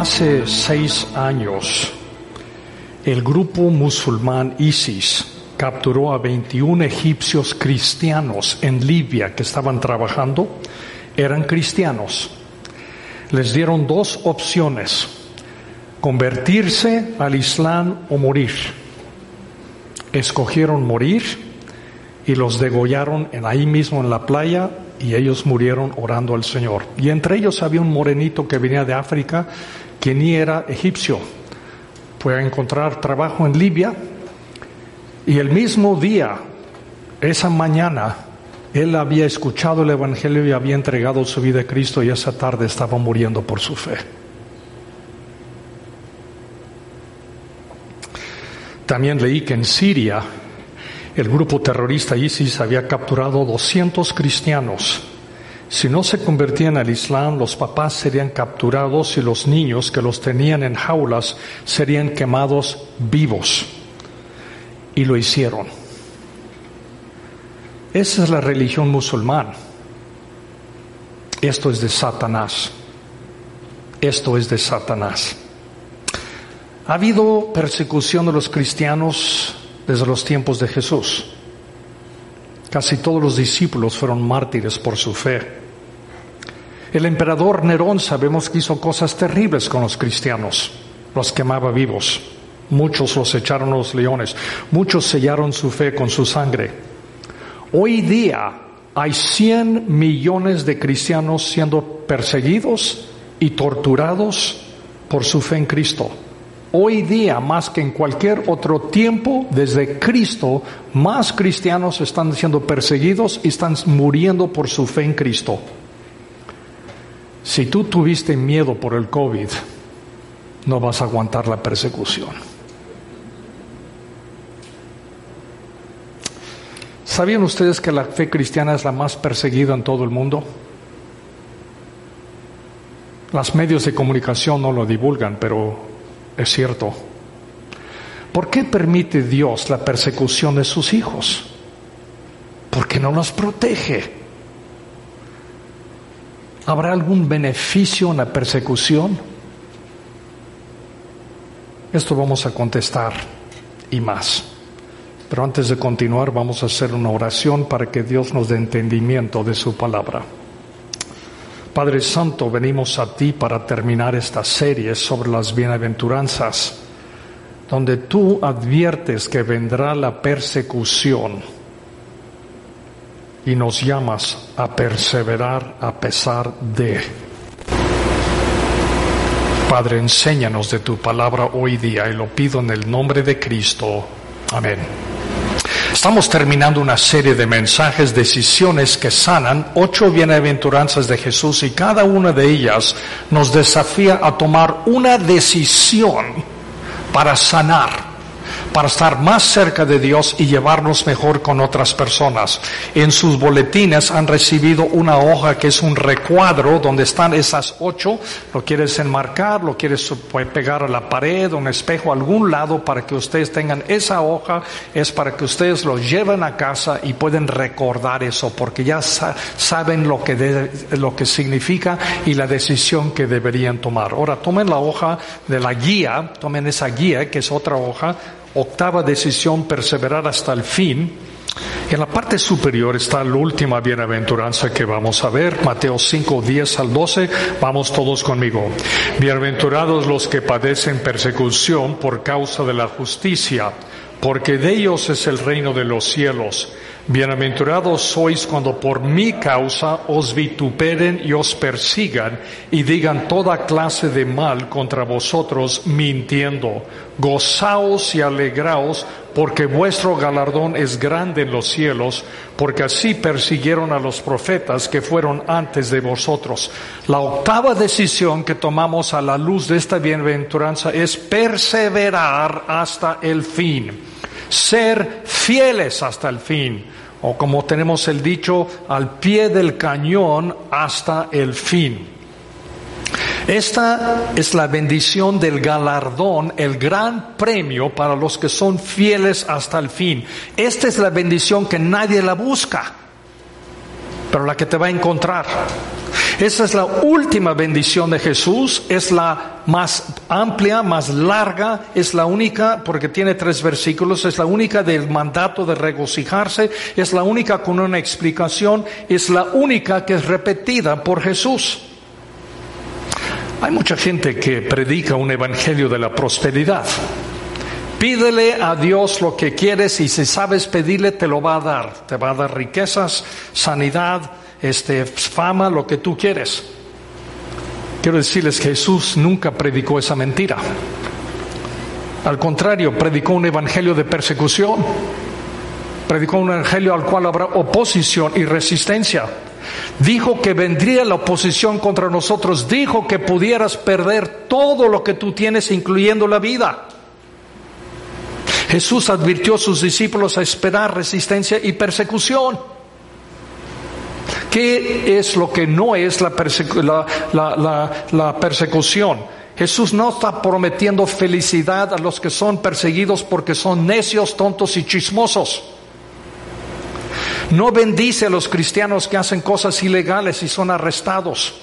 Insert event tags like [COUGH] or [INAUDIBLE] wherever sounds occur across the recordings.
hace seis años, el grupo musulmán ISIS capturó a 21 egipcios cristianos en Libia que estaban trabajando. Eran cristianos. Les dieron dos opciones, convertirse al Islam o morir. Escogieron morir y los degollaron en ahí mismo en la playa y ellos murieron orando al Señor. Y entre ellos había un morenito que venía de África que ni era egipcio. Fue a encontrar trabajo en Libia y el mismo día, esa mañana, él había escuchado el Evangelio y había entregado su vida a Cristo y esa tarde estaba muriendo por su fe. También leí que en Siria el grupo terrorista ISIS había capturado 200 cristianos. Si no se convertían al Islam, los papás serían capturados y los niños que los tenían en jaulas serían quemados vivos. Y lo hicieron. Esa es la religión musulmana. Esto es de Satanás. Esto es de Satanás. Ha habido persecución de los cristianos desde los tiempos de Jesús. Casi todos los discípulos fueron mártires por su fe. El emperador Nerón sabemos que hizo cosas terribles con los cristianos, los quemaba vivos, muchos los echaron a los leones, muchos sellaron su fe con su sangre. Hoy día hay 100 millones de cristianos siendo perseguidos y torturados por su fe en Cristo. Hoy día, más que en cualquier otro tiempo, desde Cristo, más cristianos están siendo perseguidos y están muriendo por su fe en Cristo. Si tú tuviste miedo por el COVID, no vas a aguantar la persecución. ¿Sabían ustedes que la fe cristiana es la más perseguida en todo el mundo? Los medios de comunicación no lo divulgan, pero es cierto. ¿Por qué permite Dios la persecución de sus hijos? Porque no los protege. ¿Habrá algún beneficio en la persecución? Esto vamos a contestar y más. Pero antes de continuar vamos a hacer una oración para que Dios nos dé entendimiento de su palabra. Padre Santo, venimos a ti para terminar esta serie sobre las bienaventuranzas, donde tú adviertes que vendrá la persecución y nos llamas a perseverar a pesar de. Padre, enséñanos de tu palabra hoy día y lo pido en el nombre de Cristo. Amén. Estamos terminando una serie de mensajes, decisiones que sanan, ocho bienaventuranzas de Jesús y cada una de ellas nos desafía a tomar una decisión para sanar para estar más cerca de Dios y llevarnos mejor con otras personas. En sus boletines han recibido una hoja que es un recuadro donde están esas ocho. Lo quieres enmarcar, lo quieres pegar a la pared, un espejo, algún lado para que ustedes tengan esa hoja. Es para que ustedes lo lleven a casa y pueden recordar eso porque ya saben lo que, lo que significa y la decisión que deberían tomar. Ahora tomen la hoja de la guía, tomen esa guía que es otra hoja octava decisión, perseverar hasta el fin. En la parte superior está la última bienaventuranza que vamos a ver, Mateo 5, 10 al 12. Vamos todos conmigo. Bienaventurados los que padecen persecución por causa de la justicia, porque de ellos es el reino de los cielos. Bienaventurados sois cuando por mi causa os vituperen y os persigan y digan toda clase de mal contra vosotros mintiendo. Gozaos y alegraos porque vuestro galardón es grande en los cielos, porque así persiguieron a los profetas que fueron antes de vosotros. La octava decisión que tomamos a la luz de esta bienaventuranza es perseverar hasta el fin, ser fieles hasta el fin o como tenemos el dicho, al pie del cañón hasta el fin. Esta es la bendición del galardón, el gran premio para los que son fieles hasta el fin. Esta es la bendición que nadie la busca, pero la que te va a encontrar. Esa es la última bendición de Jesús, es la más amplia, más larga, es la única, porque tiene tres versículos, es la única del mandato de regocijarse, es la única con una explicación, es la única que es repetida por Jesús. Hay mucha gente que predica un evangelio de la prosperidad. Pídele a Dios lo que quieres y si sabes pedirle te lo va a dar. Te va a dar riquezas, sanidad, este, fama, lo que tú quieres. Quiero decirles Jesús nunca predicó esa mentira. Al contrario, predicó un evangelio de persecución. Predicó un evangelio al cual habrá oposición y resistencia. Dijo que vendría la oposición contra nosotros. Dijo que pudieras perder todo lo que tú tienes, incluyendo la vida. Jesús advirtió a sus discípulos a esperar resistencia y persecución. ¿Qué es lo que no es la, persecución? Jesús no está prometiendo felicidad a los que son perseguidos porque son necios, tontos y chismosos. No bendice a los cristianos que hacen cosas ilegales y son arrestados.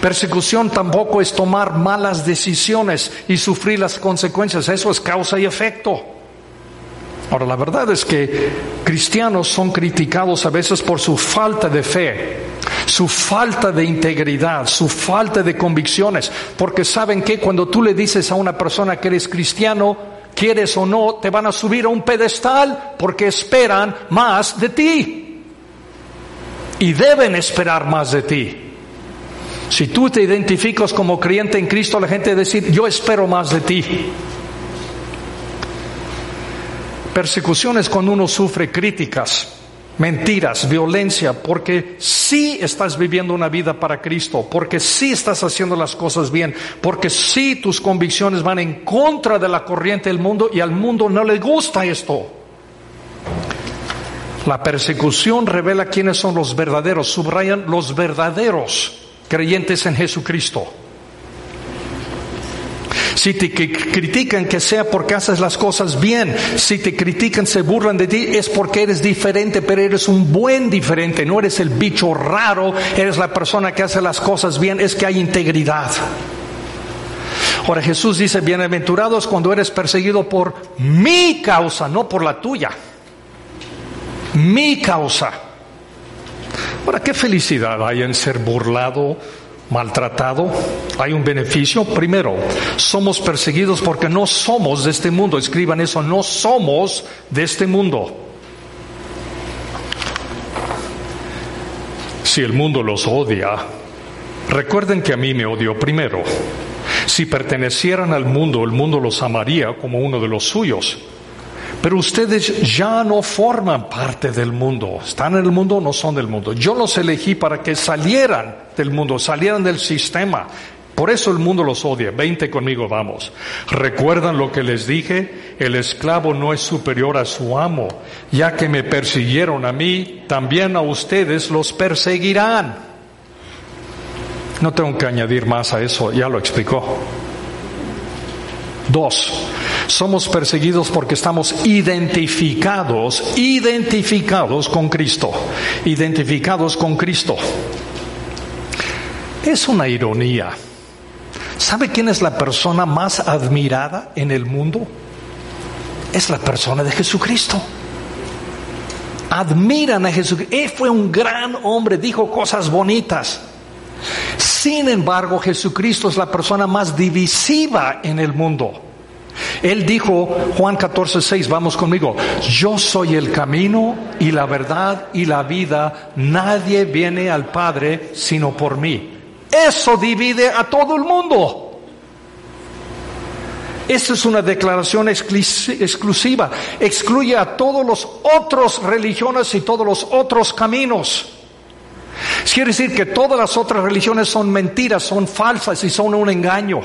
Persecución tampoco es tomar malas decisiones y sufrir las consecuencias. Eso es causa y efecto. Ahora, la verdad es que cristianos son criticados a veces por su falta de fe, su falta de integridad, su falta de convicciones, porque saben que cuando tú le dices a una persona que eres cristiano, quieres o no, te van a subir a un pedestal porque esperan más de ti. Y deben esperar más de ti. Si tú te identificas como creyente en Cristo, la gente decir, yo espero más de ti. Persecución es cuando uno sufre críticas, mentiras, violencia, porque sí estás viviendo una vida para Cristo, porque sí estás haciendo las cosas bien, porque sí tus convicciones van en contra de la corriente del mundo y al mundo no le gusta esto. La persecución revela quiénes son los verdaderos, subrayan los verdaderos creyentes en Jesucristo. Si te critican que sea porque haces las cosas bien, si te critican, se burlan de ti, es porque eres diferente, pero eres un buen diferente, no eres el bicho raro, eres la persona que hace las cosas bien, es que hay integridad. Ahora Jesús dice, bienaventurados cuando eres perseguido por mi causa, no por la tuya. Mi causa. Ahora, qué felicidad hay en ser burlado maltratado, hay un beneficio. Primero, somos perseguidos porque no somos de este mundo. Escriban eso, no somos de este mundo. Si el mundo los odia, recuerden que a mí me odió primero. Si pertenecieran al mundo, el mundo los amaría como uno de los suyos. Pero ustedes ya no forman parte del mundo. Están en el mundo, no son del mundo. Yo los elegí para que salieran del mundo, salieran del sistema. Por eso el mundo los odia. Veinte conmigo, vamos. ¿Recuerdan lo que les dije? El esclavo no es superior a su amo. Ya que me persiguieron a mí, también a ustedes los perseguirán. No tengo que añadir más a eso, ya lo explicó. Dos, somos perseguidos porque estamos identificados, identificados con Cristo, identificados con Cristo. Es una ironía. ¿Sabe quién es la persona más admirada en el mundo? Es la persona de Jesucristo. Admiran a Jesucristo. Él fue un gran hombre, dijo cosas bonitas. Sin embargo, Jesucristo es la persona más divisiva en el mundo. Él dijo, Juan 14, 6, vamos conmigo, yo soy el camino y la verdad y la vida, nadie viene al Padre sino por mí. Eso divide a todo el mundo. Esta es una declaración exclusiva, excluye a todos los otros religiones y todos los otros caminos. Quiere decir que todas las otras religiones son mentiras, son falsas y son un engaño.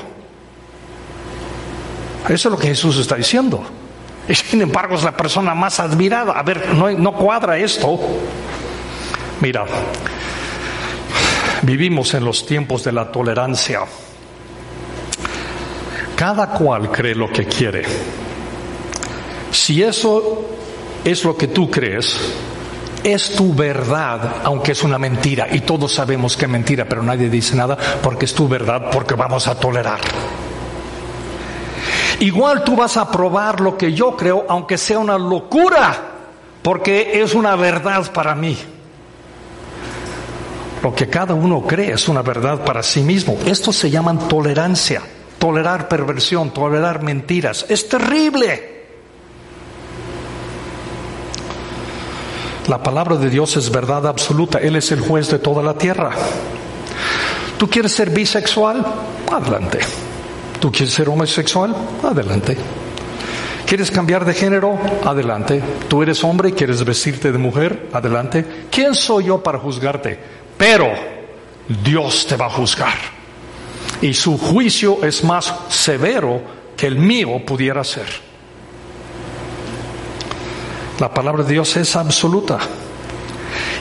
Eso es lo que Jesús está diciendo. Sin embargo es la persona más admirada. A ver, no, no cuadra esto. Mira, vivimos en los tiempos de la tolerancia. Cada cual cree lo que quiere. Si eso es lo que tú crees, es tu verdad, aunque es una mentira. Y todos sabemos que es mentira, pero nadie dice nada porque es tu verdad, porque vamos a tolerar. Igual tú vas a probar lo que yo creo, aunque sea una locura, porque es una verdad para mí. Lo que cada uno cree es una verdad para sí mismo. Esto se llama tolerancia, tolerar perversión, tolerar mentiras. Es terrible. La palabra de Dios es verdad absoluta. Él es el juez de toda la tierra. ¿Tú quieres ser bisexual? Adelante. ¿Tú quieres ser homosexual? Adelante. ¿Quieres cambiar de género? Adelante. ¿Tú eres hombre y quieres vestirte de mujer? Adelante. ¿Quién soy yo para juzgarte? Pero Dios te va a juzgar. Y su juicio es más severo que el mío pudiera ser. La palabra de Dios es absoluta.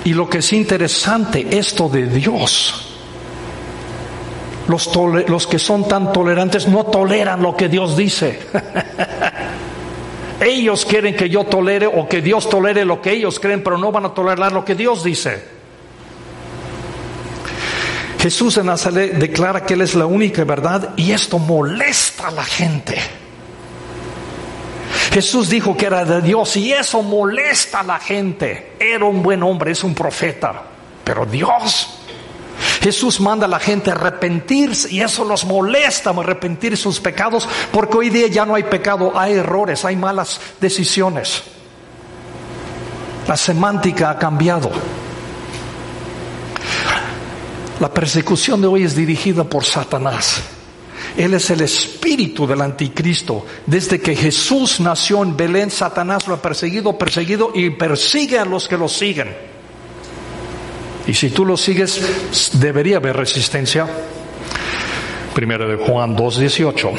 Y lo que es interesante, esto de Dios, los, que son tan tolerantes no toleran lo que Dios dice. [LAUGHS] ellos quieren que yo tolere o que Dios tolere lo que ellos creen, pero no van a tolerar lo que Dios dice. Jesús de Nazaret declara que Él es la única verdad y esto molesta a la gente. Jesús dijo que era de Dios y eso molesta a la gente. Era un buen hombre, es un profeta, pero Dios Jesús manda a la gente a arrepentirse y eso los molesta, arrepentir sus pecados, porque hoy día ya no hay pecado, hay errores, hay malas decisiones. La semántica ha cambiado. La persecución de hoy es dirigida por Satanás. Él es el espíritu del anticristo. Desde que Jesús nació en Belén, Satanás lo ha perseguido, perseguido y persigue a los que lo siguen. Y si tú lo sigues, debería haber resistencia. Primero de Juan 2.18.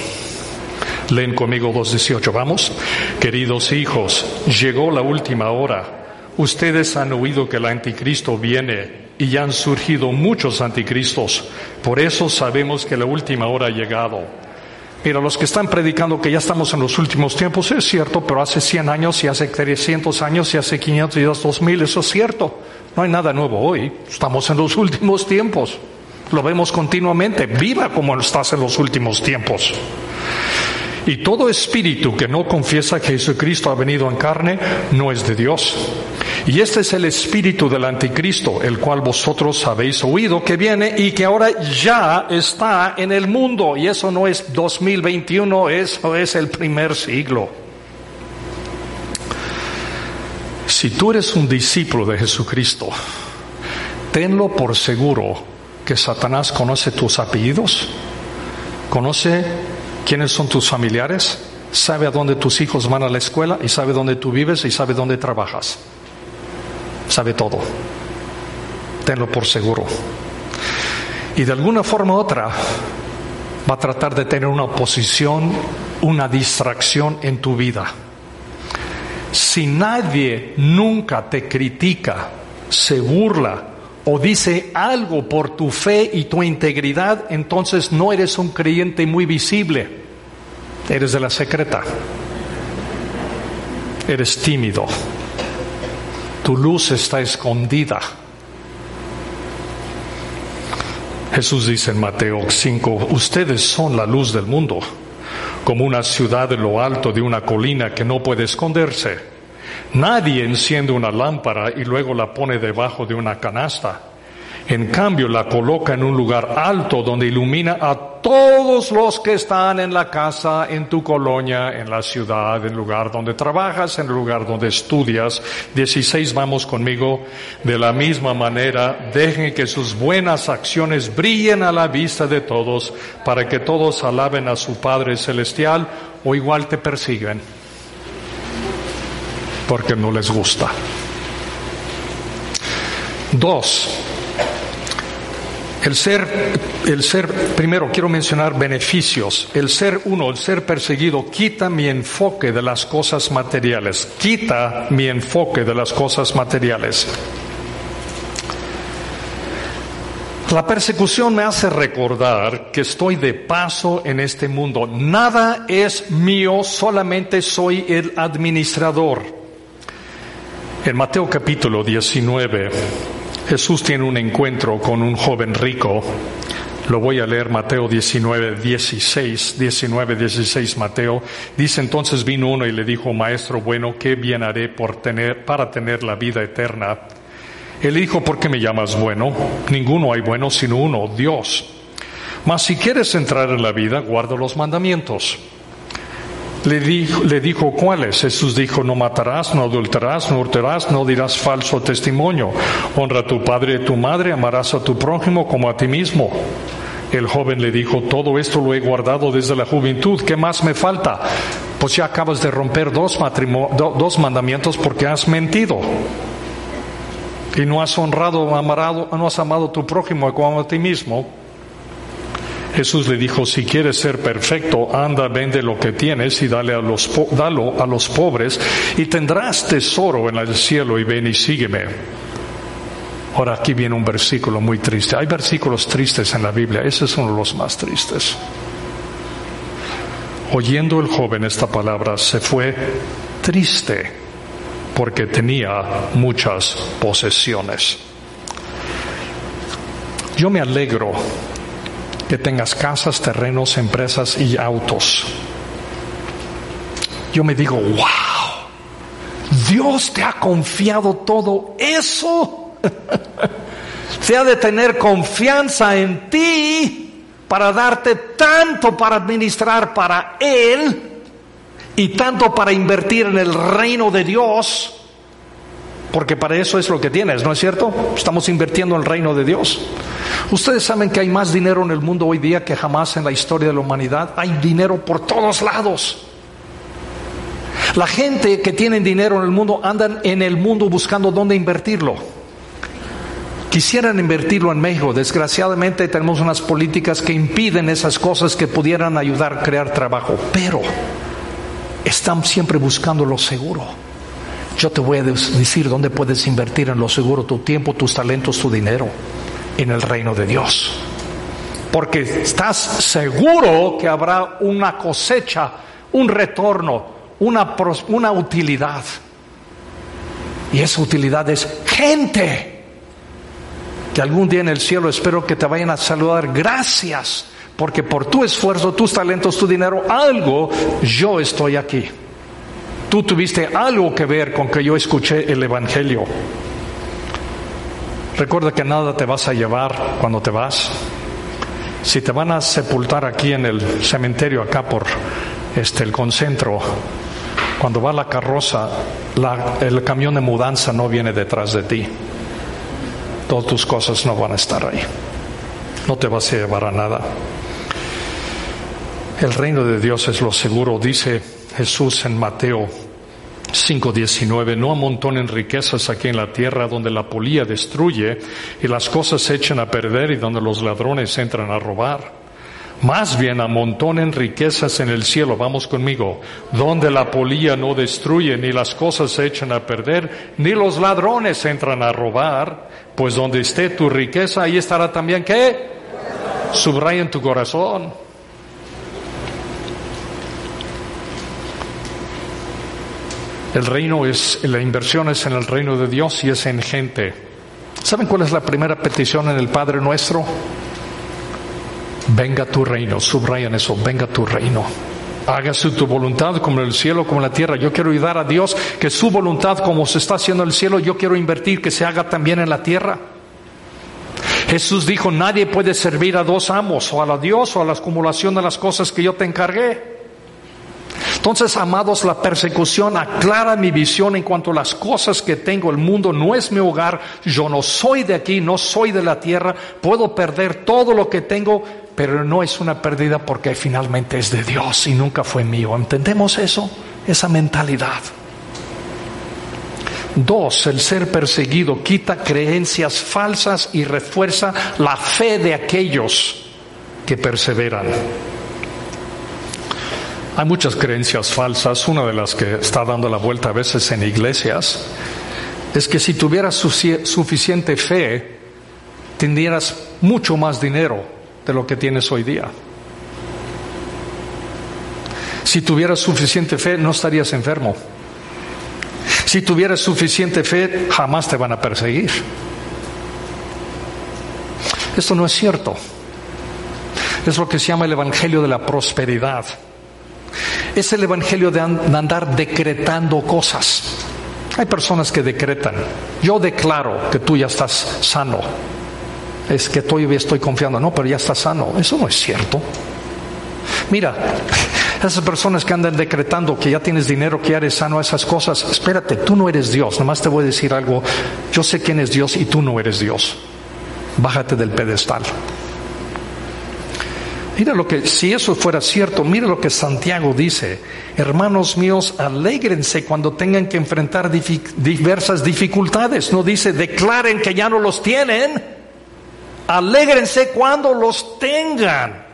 Leen conmigo 2.18. Vamos. Queridos hijos, llegó la última hora. Ustedes han oído que el anticristo viene y ya han surgido muchos anticristos. Por eso sabemos que la última hora ha llegado. Mira, los que están predicando que ya estamos en los últimos tiempos, es cierto, pero hace 100 años y hace 300 años y hace 500 y 2000, eso es cierto. No hay nada nuevo hoy. Estamos en los últimos tiempos. Lo vemos continuamente. Viva como estás en los últimos tiempos. Y todo espíritu que no confiesa que Jesucristo ha venido en carne no es de Dios. Y este es el espíritu del anticristo, el cual vosotros habéis oído que viene y que ahora ya está en el mundo. Y eso no es 2021, eso es el primer siglo. Si tú eres un discípulo de Jesucristo, tenlo por seguro que Satanás conoce tus apellidos, conoce quiénes son tus familiares, sabe a dónde tus hijos van a la escuela y sabe dónde tú vives y sabe dónde trabajas. Sabe todo. Tenlo por seguro. Y de alguna forma u otra va a tratar de tener una oposición, una distracción en tu vida. Si nadie nunca te critica, se burla o dice algo por tu fe y tu integridad, entonces no eres un creyente muy visible. Eres de la secreta. Eres tímido. Tu luz está escondida. Jesús dice en Mateo 5, ustedes son la luz del mundo como una ciudad en lo alto de una colina que no puede esconderse. Nadie enciende una lámpara y luego la pone debajo de una canasta. En cambio, la coloca en un lugar alto donde ilumina a todos los que están en la casa, en tu colonia, en la ciudad, en el lugar donde trabajas, en el lugar donde estudias. 16, vamos conmigo. De la misma manera, dejen que sus buenas acciones brillen a la vista de todos para que todos alaben a su Padre Celestial o igual te persiguen porque no les gusta. Dos, el ser, el ser, primero quiero mencionar beneficios. El ser uno, el ser perseguido, quita mi enfoque de las cosas materiales. Quita mi enfoque de las cosas materiales. La persecución me hace recordar que estoy de paso en este mundo. Nada es mío, solamente soy el administrador. En Mateo capítulo 19, Jesús tiene un encuentro con un joven rico. Lo voy a leer Mateo 19, 16, 19, 16 Mateo. Dice entonces vino uno y le dijo, Maestro bueno, ¿qué bien haré por tener, para tener la vida eterna? Él dijo, ¿por qué me llamas bueno? Ninguno hay bueno sino uno, Dios. Mas si quieres entrar en la vida, guarda los mandamientos. Le dijo, le dijo, ¿cuáles? Jesús dijo, no matarás, no adulterarás, no hurtarás, no dirás falso testimonio. Honra a tu padre y a tu madre, amarás a tu prójimo como a ti mismo. El joven le dijo, todo esto lo he guardado desde la juventud, ¿qué más me falta? Pues ya acabas de romper dos, dos mandamientos porque has mentido. Y no has honrado, amarado, no has amado a tu prójimo como a ti mismo. Jesús le dijo, si quieres ser perfecto, anda, vende lo que tienes y dale a los, dalo a los pobres y tendrás tesoro en el cielo y ven y sígueme. Ahora aquí viene un versículo muy triste. Hay versículos tristes en la Biblia, ese es uno de los más tristes. Oyendo el joven esta palabra, se fue triste porque tenía muchas posesiones. Yo me alegro que tengas casas, terrenos, empresas y autos. Yo me digo, wow, Dios te ha confiado todo eso. [LAUGHS] Se ha de tener confianza en ti para darte tanto para administrar para Él y tanto para invertir en el reino de Dios porque para eso es lo que tienes, ¿no es cierto? Estamos invirtiendo en el reino de Dios. Ustedes saben que hay más dinero en el mundo hoy día que jamás en la historia de la humanidad. Hay dinero por todos lados. La gente que tiene dinero en el mundo andan en el mundo buscando dónde invertirlo. Quisieran invertirlo en México. Desgraciadamente tenemos unas políticas que impiden esas cosas que pudieran ayudar a crear trabajo. Pero están siempre buscando lo seguro. Yo te voy a decir dónde puedes invertir en lo seguro tu tiempo, tus talentos, tu dinero, en el reino de Dios. Porque estás seguro que habrá una cosecha, un retorno, una, una utilidad. Y esa utilidad es gente que algún día en el cielo espero que te vayan a saludar. Gracias, porque por tu esfuerzo, tus talentos, tu dinero, algo, yo estoy aquí. Tú tuviste algo que ver con que yo escuché el Evangelio. Recuerda que nada te vas a llevar cuando te vas. Si te van a sepultar aquí en el cementerio, acá por este, el concentro, cuando va la carroza, el camión de mudanza no viene detrás de ti. Todas tus cosas no van a estar ahí. No te vas a llevar a nada. El reino de Dios es lo seguro, dice Jesús en Mateo 5:19, no amontonen riquezas aquí en la tierra donde la polía destruye y las cosas se echan a perder y donde los ladrones entran a robar. Más bien amontonen riquezas en el cielo, vamos conmigo, donde la polía no destruye, ni las cosas se echan a perder, ni los ladrones entran a robar, pues donde esté tu riqueza, ahí estará también qué? Subraya en tu corazón. El reino es, la inversión es en el reino de Dios y es en gente. ¿Saben cuál es la primera petición en el Padre nuestro? Venga tu reino, subrayan eso, venga tu reino. Hágase tu voluntad como en el cielo, como en la tierra. Yo quiero ayudar a Dios que su voluntad, como se está haciendo en el cielo, yo quiero invertir que se haga también en la tierra. Jesús dijo, nadie puede servir a dos amos, o a la Dios o a la acumulación de las cosas que yo te encargué. Entonces, amados, la persecución aclara mi visión en cuanto a las cosas que tengo. El mundo no es mi hogar, yo no soy de aquí, no soy de la tierra, puedo perder todo lo que tengo, pero no es una pérdida porque finalmente es de Dios y nunca fue mío. ¿Entendemos eso? Esa mentalidad. Dos, el ser perseguido quita creencias falsas y refuerza la fe de aquellos que perseveran. Hay muchas creencias falsas. Una de las que está dando la vuelta a veces en iglesias es que si tuvieras suficiente fe, tendrías mucho más dinero de lo que tienes hoy día. Si tuvieras suficiente fe, no estarías enfermo. Si tuvieras suficiente fe, jamás te van a perseguir. Esto no es cierto. Es lo que se llama el Evangelio de la Prosperidad. Es el Evangelio de andar decretando cosas. Hay personas que decretan. Yo declaro que tú ya estás sano. Es que todavía estoy confiando. No, pero ya estás sano. Eso no es cierto. Mira, esas personas que andan decretando que ya tienes dinero, que ya eres sano, esas cosas, espérate, tú no eres Dios. Nomás te voy a decir algo. Yo sé quién es Dios y tú no eres Dios. Bájate del pedestal. Mira lo que, si eso fuera cierto, mira lo que Santiago dice. Hermanos míos, alégrense cuando tengan que enfrentar diversas dificultades. No dice, declaren que ya no los tienen. Alégrense cuando los tengan.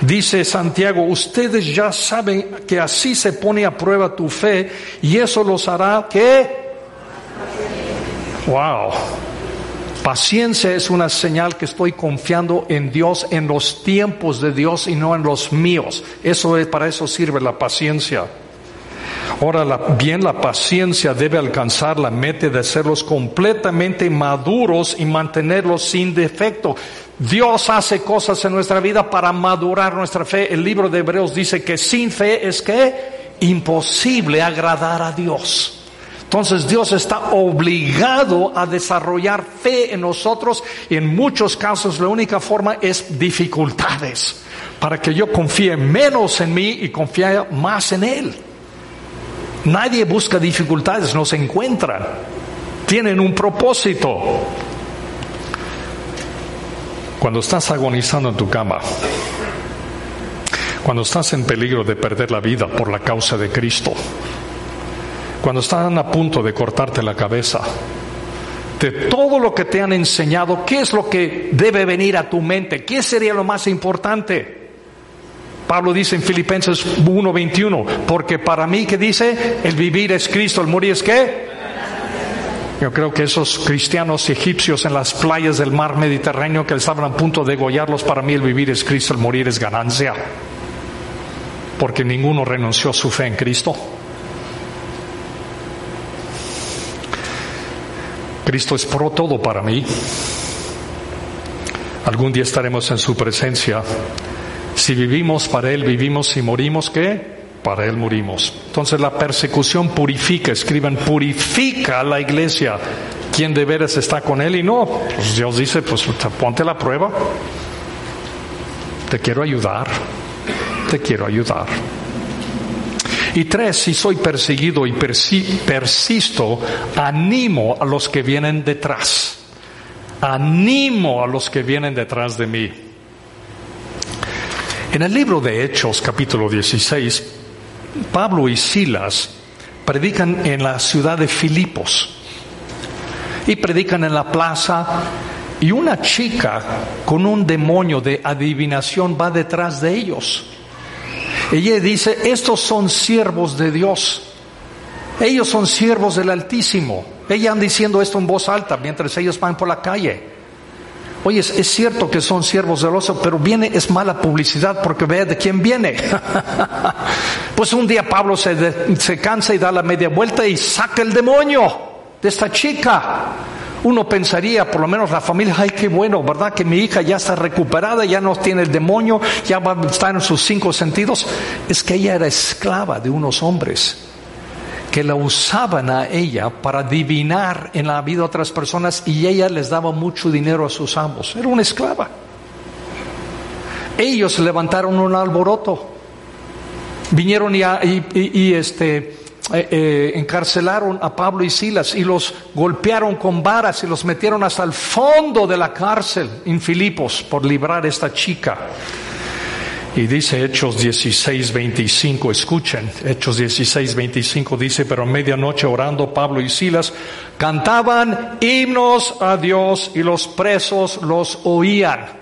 Dice Santiago, ustedes ya saben que así se pone a prueba tu fe y eso los hará que... Wow. Paciencia es una señal que estoy confiando en Dios, en los tiempos de Dios y no en los míos. Eso es, para eso sirve la paciencia. Ahora, bien la paciencia debe alcanzar la meta de hacerlos completamente maduros y mantenerlos sin defecto. Dios hace cosas en nuestra vida para madurar nuestra fe. El libro de Hebreos dice que sin fe es que imposible agradar a Dios. Entonces Dios está obligado a desarrollar fe en nosotros y en muchos casos la única forma es dificultades para que yo confíe menos en mí y confíe más en Él. Nadie busca dificultades, no se encuentran. Tienen un propósito. Cuando estás agonizando en tu cama, cuando estás en peligro de perder la vida por la causa de Cristo, cuando están a punto de cortarte la cabeza, de todo lo que te han enseñado, ¿qué es lo que debe venir a tu mente? ¿Qué sería lo más importante? Pablo dice en Filipenses 1:21, porque para mí que dice, el vivir es Cristo, el morir es qué? Yo creo que esos cristianos egipcios en las playas del mar Mediterráneo que estaban a punto de degollarlos, para mí el vivir es Cristo, el morir es ganancia. Porque ninguno renunció a su fe en Cristo. Cristo es pro todo para mí. Algún día estaremos en su presencia. Si vivimos para Él, vivimos. Si morimos, ¿qué? Para Él morimos. Entonces la persecución purifica, escriban, purifica a la iglesia. ¿Quién de veras está con Él y no? Pues Dios dice, pues ponte la prueba. Te quiero ayudar. Te quiero ayudar. Y tres, si soy perseguido y persisto, animo a los que vienen detrás. Animo a los que vienen detrás de mí. En el libro de Hechos, capítulo 16, Pablo y Silas predican en la ciudad de Filipos y predican en la plaza y una chica con un demonio de adivinación va detrás de ellos. Ella dice, estos son siervos de Dios. Ellos son siervos del Altísimo. Ella anda diciendo esto en voz alta mientras ellos van por la calle. Oye, es, cierto que son siervos del oso, pero viene, es mala publicidad porque ve de quién viene. [LAUGHS] pues un día Pablo se, se cansa y da la media vuelta y saca el demonio de esta chica uno pensaría, por lo menos la familia, ay, qué bueno, ¿verdad? Que mi hija ya está recuperada, ya no tiene el demonio, ya va a estar en sus cinco sentidos. Es que ella era esclava de unos hombres que la usaban a ella para adivinar en la vida de otras personas y ella les daba mucho dinero a sus amos. Era una esclava. Ellos levantaron un alboroto. Vinieron y, y este, eh, eh, encarcelaron a Pablo y Silas y los golpearon con varas y los metieron hasta el fondo de la cárcel en Filipos por librar a esta chica. Y dice Hechos 16, 25, escuchen, Hechos 16, 25 dice, pero a medianoche orando Pablo y Silas cantaban himnos a Dios y los presos los oían.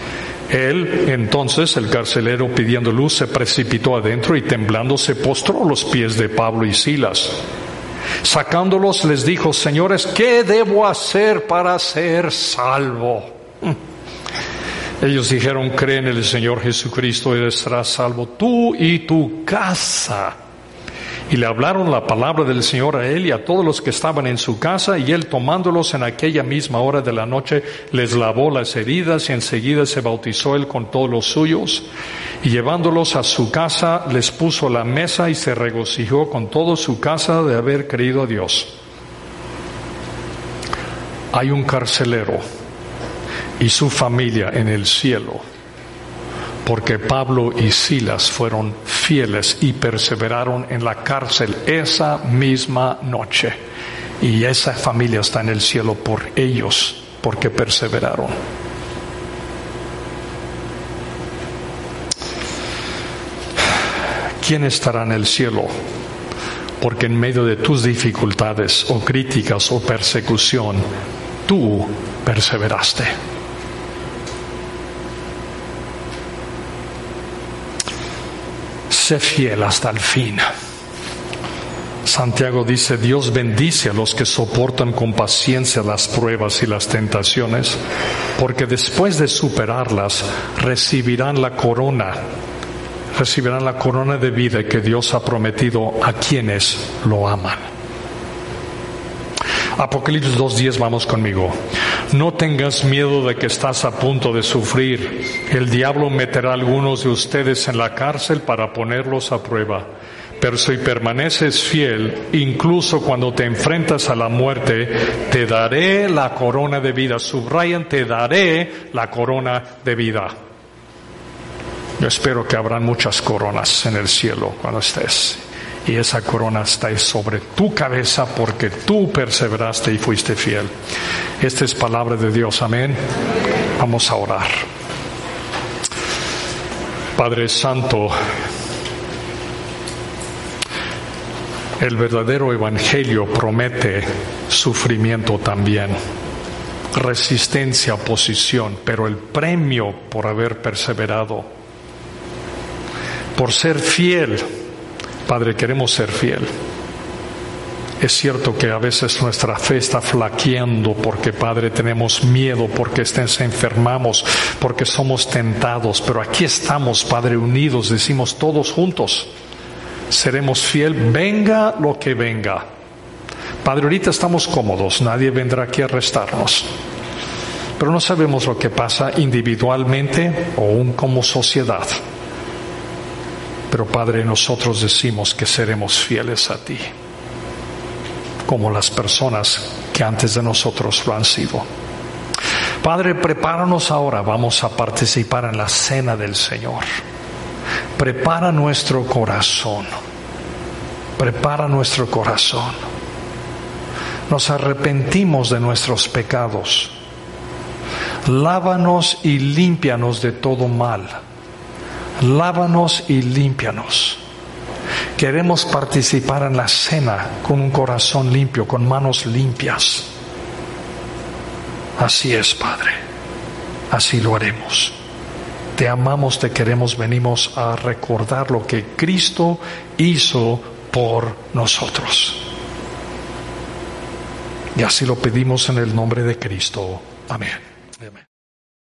Él, entonces, el carcelero pidiendo luz, se precipitó adentro y temblando se postró a los pies de Pablo y Silas. Sacándolos les dijo, señores, ¿qué debo hacer para ser salvo? [LAUGHS] Ellos dijeron, cree en el Señor Jesucristo y serás salvo tú y tu casa. Y le hablaron la palabra del Señor a él y a todos los que estaban en su casa, y él tomándolos en aquella misma hora de la noche, les lavó las heridas y enseguida se bautizó él con todos los suyos. Y llevándolos a su casa, les puso la mesa y se regocijó con toda su casa de haber creído a Dios. Hay un carcelero y su familia en el cielo porque Pablo y Silas fueron fieles y perseveraron en la cárcel esa misma noche. Y esa familia está en el cielo por ellos, porque perseveraron. ¿Quién estará en el cielo? Porque en medio de tus dificultades o críticas o persecución, tú perseveraste. Fiel hasta el fin. Santiago dice, Dios bendice a los que soportan con paciencia las pruebas y las tentaciones, porque después de superarlas recibirán la corona, recibirán la corona de vida que Dios ha prometido a quienes lo aman. Apocalipsis 2.10, vamos conmigo. No tengas miedo de que estás a punto de sufrir. El diablo meterá a algunos de ustedes en la cárcel para ponerlos a prueba. Pero si permaneces fiel, incluso cuando te enfrentas a la muerte, te daré la corona de vida. Subrayan, te daré la corona de vida. Yo espero que habrán muchas coronas en el cielo cuando estés y esa corona está sobre tu cabeza porque tú perseveraste y fuiste fiel. Esta es palabra de Dios, amén. Vamos a orar. Padre Santo, el verdadero Evangelio promete sufrimiento también, resistencia, oposición, pero el premio por haber perseverado, por ser fiel, Padre, queremos ser fiel. Es cierto que a veces nuestra fe está flaqueando porque, Padre, tenemos miedo, porque se enfermamos, porque somos tentados, pero aquí estamos, Padre, unidos, decimos todos juntos, seremos fiel, venga lo que venga. Padre, ahorita estamos cómodos, nadie vendrá aquí a arrestarnos, pero no sabemos lo que pasa individualmente o aún como sociedad. Pero Padre, nosotros decimos que seremos fieles a ti, como las personas que antes de nosotros lo han sido. Padre, prepáranos ahora, vamos a participar en la cena del Señor. Prepara nuestro corazón, prepara nuestro corazón. Nos arrepentimos de nuestros pecados. Lávanos y límpianos de todo mal lávanos y límpianos. Queremos participar en la cena con un corazón limpio, con manos limpias. Así es, Padre. Así lo haremos. Te amamos, te queremos, venimos a recordar lo que Cristo hizo por nosotros. Y así lo pedimos en el nombre de Cristo. Amén. Amén.